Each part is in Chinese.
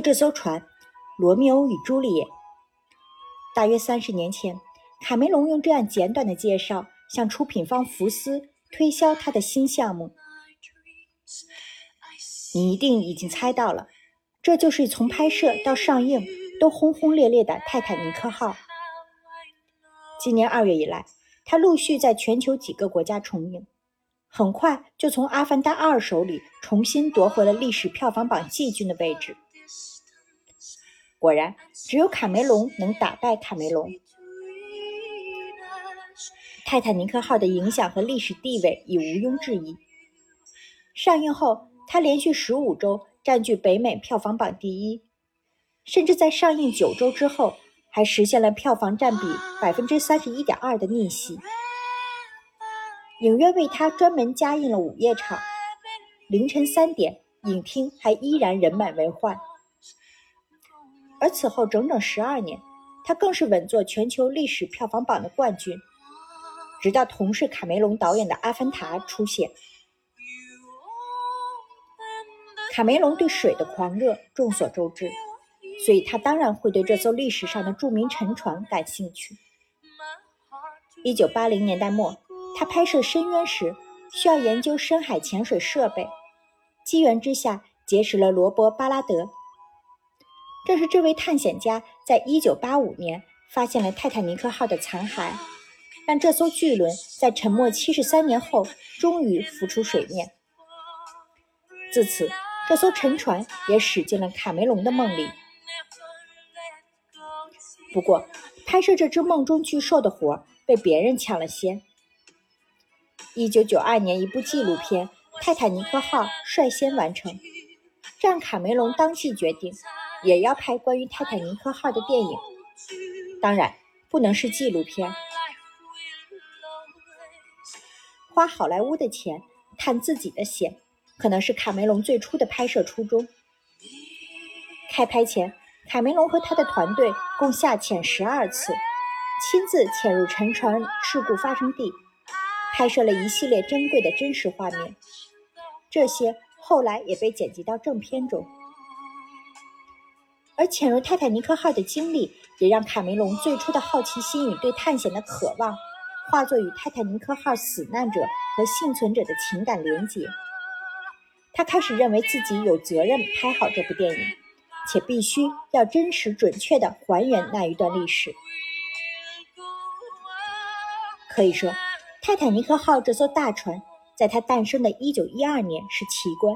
这艘船《罗密欧与朱丽叶》。大约三十年前，卡梅隆用这样简短的介绍向出品方福斯推销他的新项目。你一定已经猜到了，这就是从拍摄到上映都轰轰烈烈的《泰坦尼克号》。今年二月以来，它陆续在全球几个国家重映，很快就从《阿凡达二》手里重新夺回了历史票房榜季军的位置。果然，只有卡梅隆能打败卡梅隆。泰坦尼克号的影响和历史地位已毋庸置疑。上映后，它连续十五周占据北美票房榜第一，甚至在上映九周之后，还实现了票房占比百分之三十一点二的逆袭。影院为它专门加映了午夜场，凌晨三点，影厅还依然人满为患。而此后整整十二年，他更是稳坐全球历史票房榜的冠军，直到同是卡梅隆导演的《阿凡达》出现。卡梅隆对水的狂热众所周知，所以他当然会对这艘历史上的著名沉船感兴趣。一九八零年代末，他拍摄《深渊》时需要研究深海潜水设备，机缘之下结识了罗伯·巴拉德。正是这位探险家在1985年发现了泰坦尼克号的残骸，让这艘巨轮在沉没73年后终于浮出水面。自此，这艘沉船也驶进了卡梅隆的梦里。不过，拍摄这只梦中巨兽的活被别人抢了先。1992年，一部纪录片《泰坦尼克号》率先完成，这让卡梅隆当即决定。也要拍关于泰坦尼克号的电影，当然不能是纪录片。花好莱坞的钱，探自己的险，可能是卡梅隆最初的拍摄初衷。开拍前，卡梅隆和他的团队共下潜十二次，亲自潜入沉船事故发生地，拍摄了一系列珍贵的真实画面。这些后来也被剪辑到正片中。而潜入泰坦尼克号的经历，也让卡梅隆最初的好奇心与对探险的渴望，化作与泰坦尼克号死难者和幸存者的情感连结。他开始认为自己有责任拍好这部电影，且必须要真实准确地还原那一段历史。可以说，泰坦尼克号这艘大船，在它诞生的一九一二年是奇观，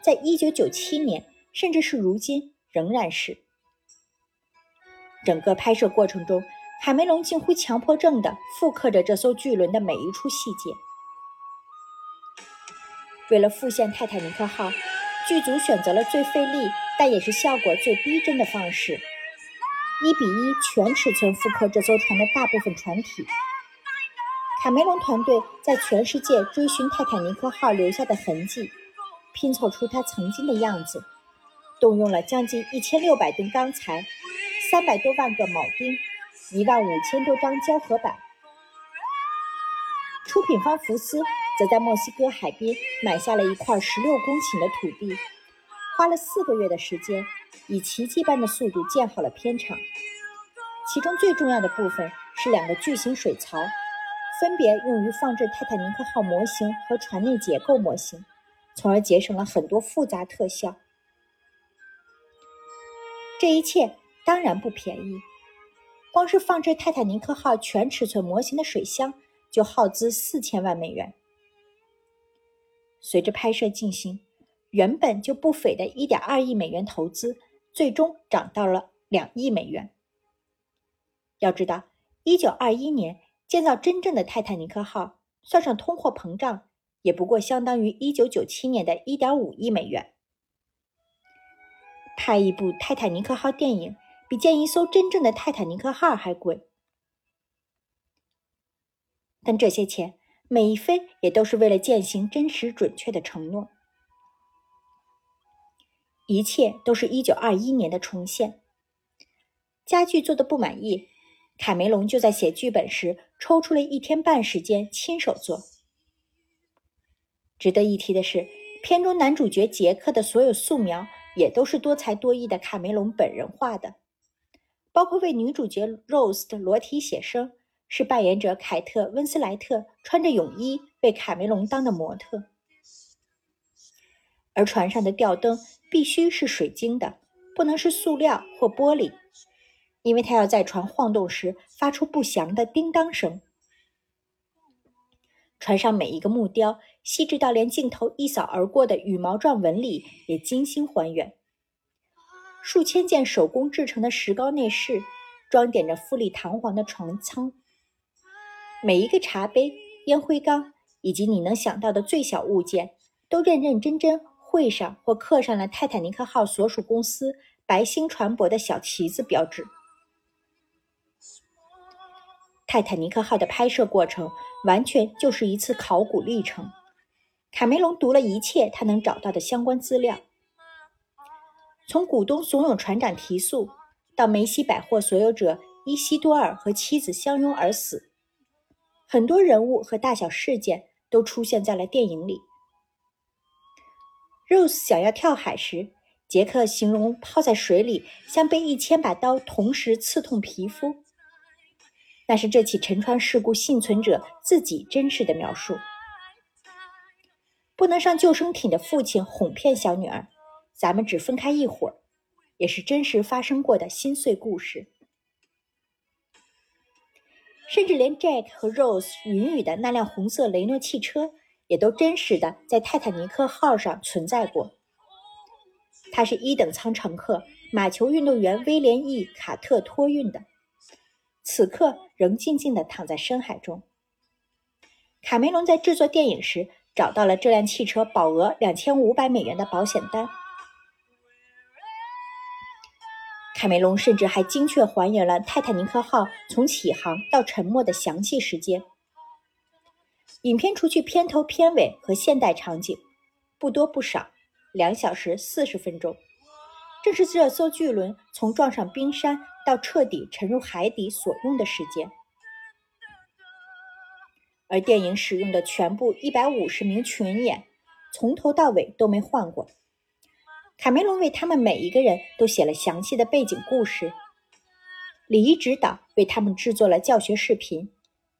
在一九九七年，甚至是如今。仍然是整个拍摄过程中，卡梅隆近乎强迫症地复刻着这艘巨轮的每一处细节。为了复现泰坦尼克号，剧组选择了最费力但也是效果最逼真的方式：一比一全尺寸复刻这艘船的大部分船体。卡梅隆团队在全世界追寻泰坦尼克号留下的痕迹，拼凑出它曾经的样子。动用了将近一千六百吨钢材，三百多万个铆钉，一万五千多张胶合板。出品方福斯则在墨西哥海边买下了一块十六公顷的土地，花了四个月的时间，以奇迹般的速度建好了片场。其中最重要的部分是两个巨型水槽，分别用于放置泰坦尼克号模型和船内结构模型，从而节省了很多复杂特效。这一切当然不便宜，光是放置泰坦尼克号全尺寸模型的水箱就耗资四千万美元。随着拍摄进行，原本就不菲的一点二亿美元投资，最终涨到了两亿美元。要知道，一九二一年建造真正的泰坦尼克号，算上通货膨胀，也不过相当于一九九七年的一点五亿美元。拍一部泰坦尼克号电影比建一艘真正的泰坦尼克号还贵，但这些钱每一分也都是为了践行真实准确的承诺。一切都是一九二一年的重现。家具做的不满意，卡梅隆就在写剧本时抽出了一天半时间亲手做。值得一提的是，片中男主角杰克的所有素描。也都是多才多艺的卡梅隆本人画的，包括为女主角 Rose 的裸体写生，是扮演者凯特·温斯莱特穿着泳衣为卡梅隆当的模特，而船上的吊灯必须是水晶的，不能是塑料或玻璃，因为它要在船晃动时发出不祥的叮当声。船上每一个木雕细致到连镜头一扫而过的羽毛状纹理也精心还原。数千件手工制成的石膏内饰装点着富丽堂皇的船舱，每一个茶杯、烟灰缸以及你能想到的最小物件，都认认真真绘上或刻上了泰坦尼克号所属公司白星船舶的小旗子标志。泰坦尼克号的拍摄过程完全就是一次考古历程。卡梅隆读了一切他能找到的相关资料，从股东怂恿船长提速，到梅西百货所有者伊西多尔和妻子相拥而死，很多人物和大小事件都出现在了电影里。Rose 想要跳海时，杰克形容泡在水里像被一千把刀同时刺痛皮肤。那是这起沉船事故幸存者自己真实的描述。不能上救生艇的父亲哄骗小女儿：“咱们只分开一会儿。”也是真实发生过的心碎故事。甚至连 Jack 和 Rose 云雨的那辆红色雷诺汽车，也都真实的在泰坦尼克号上存在过。他是一等舱乘客马球运动员威廉 ·E· 卡特托运的。此刻仍静静地躺在深海中。卡梅隆在制作电影时找到了这辆汽车保额两千五百美元的保险单。卡梅隆甚至还精确还原了泰坦尼克号从起航到沉没的详细时间。影片除去片头、片尾和现代场景，不多不少，两小时四十分钟。正是这艘巨轮从撞上冰山到彻底沉入海底所用的时间，而电影使用的全部一百五十名群演，从头到尾都没换过。卡梅隆为他们每一个人都写了详细的背景故事，礼仪指导为他们制作了教学视频，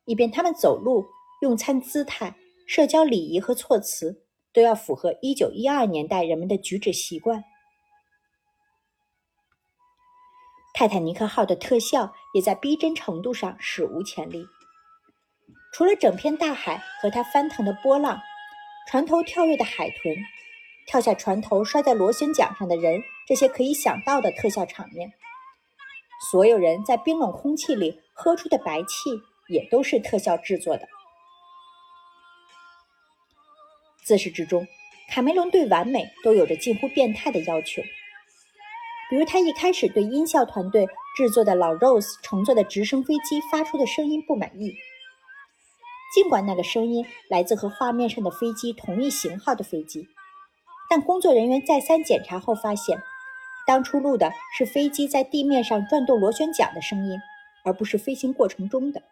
以便他们走路、用餐姿态、社交礼仪和措辞都要符合一九一二年代人们的举止习惯。泰坦尼克号的特效也在逼真程度上史无前例。除了整片大海和它翻腾的波浪、船头跳跃的海豚、跳下船头摔在螺旋桨上的人这些可以想到的特效场面，所有人在冰冷空气里喝出的白气也都是特效制作的。自始至终，卡梅隆对完美都有着近乎变态的要求。比如，他一开始对音效团队制作的老 Rose 乘坐的直升飞机发出的声音不满意，尽管那个声音来自和画面上的飞机同一型号的飞机，但工作人员再三检查后发现，当初录的是飞机在地面上转动螺旋桨的声音，而不是飞行过程中的。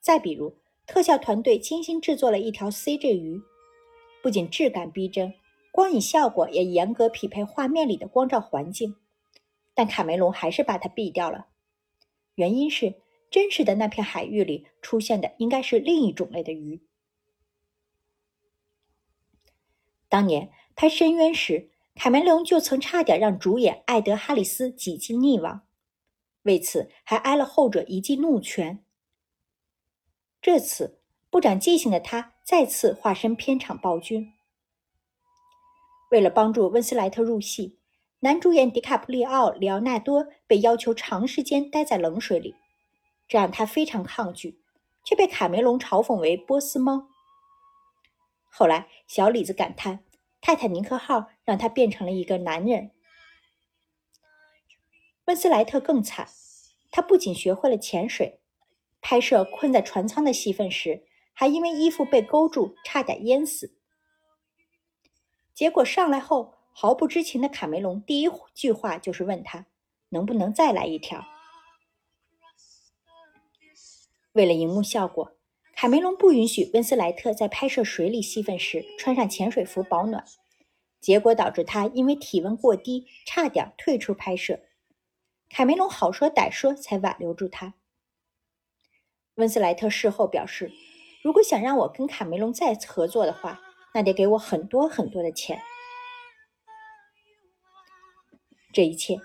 再比如，特效团队精心制作了一条 CG 鱼，不仅质感逼真。光影效果也严格匹配画面里的光照环境，但卡梅隆还是把它毙掉了。原因是真实的那片海域里出现的应该是另一种类的鱼。当年拍《深渊》时，卡梅隆就曾差点让主演艾德·哈里斯几近溺亡，为此还挨了后者一记怒拳。这次不长记性的他再次化身片场暴君。为了帮助温斯莱特入戏，男主演迪卡普里奥·里奥纳多被要求长时间待在冷水里，这让他非常抗拒，却被卡梅隆嘲讽为“波斯猫”。后来，小李子感叹：“泰坦尼克号让他变成了一个男人。”温斯莱特更惨，他不仅学会了潜水，拍摄困在船舱的戏份时，还因为衣服被勾住，差点淹死。结果上来后，毫不知情的卡梅隆第一句话就是问他能不能再来一条。为了荧幕效果，卡梅隆不允许温斯莱特在拍摄水里戏份时穿上潜水服保暖，结果导致他因为体温过低，差点退出拍摄。卡梅隆好说歹说才挽留住他。温斯莱特事后表示：“如果想让我跟卡梅隆再次合作的话，那得给我很多很多的钱。”这一切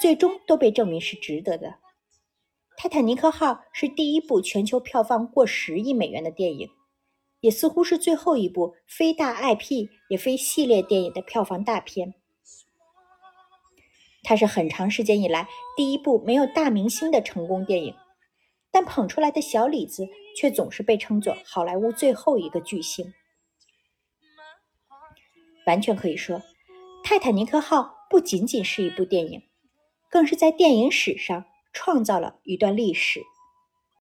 最终都被证明是值得的。《泰坦尼克号》是第一部全球票房过十亿美元的电影。也似乎是最后一部非大 IP 也非系列电影的票房大片。它是很长时间以来第一部没有大明星的成功电影，但捧出来的小李子却总是被称作好莱坞最后一个巨星。完全可以说，《泰坦尼克号》不仅仅是一部电影，更是在电影史上创造了一段历史。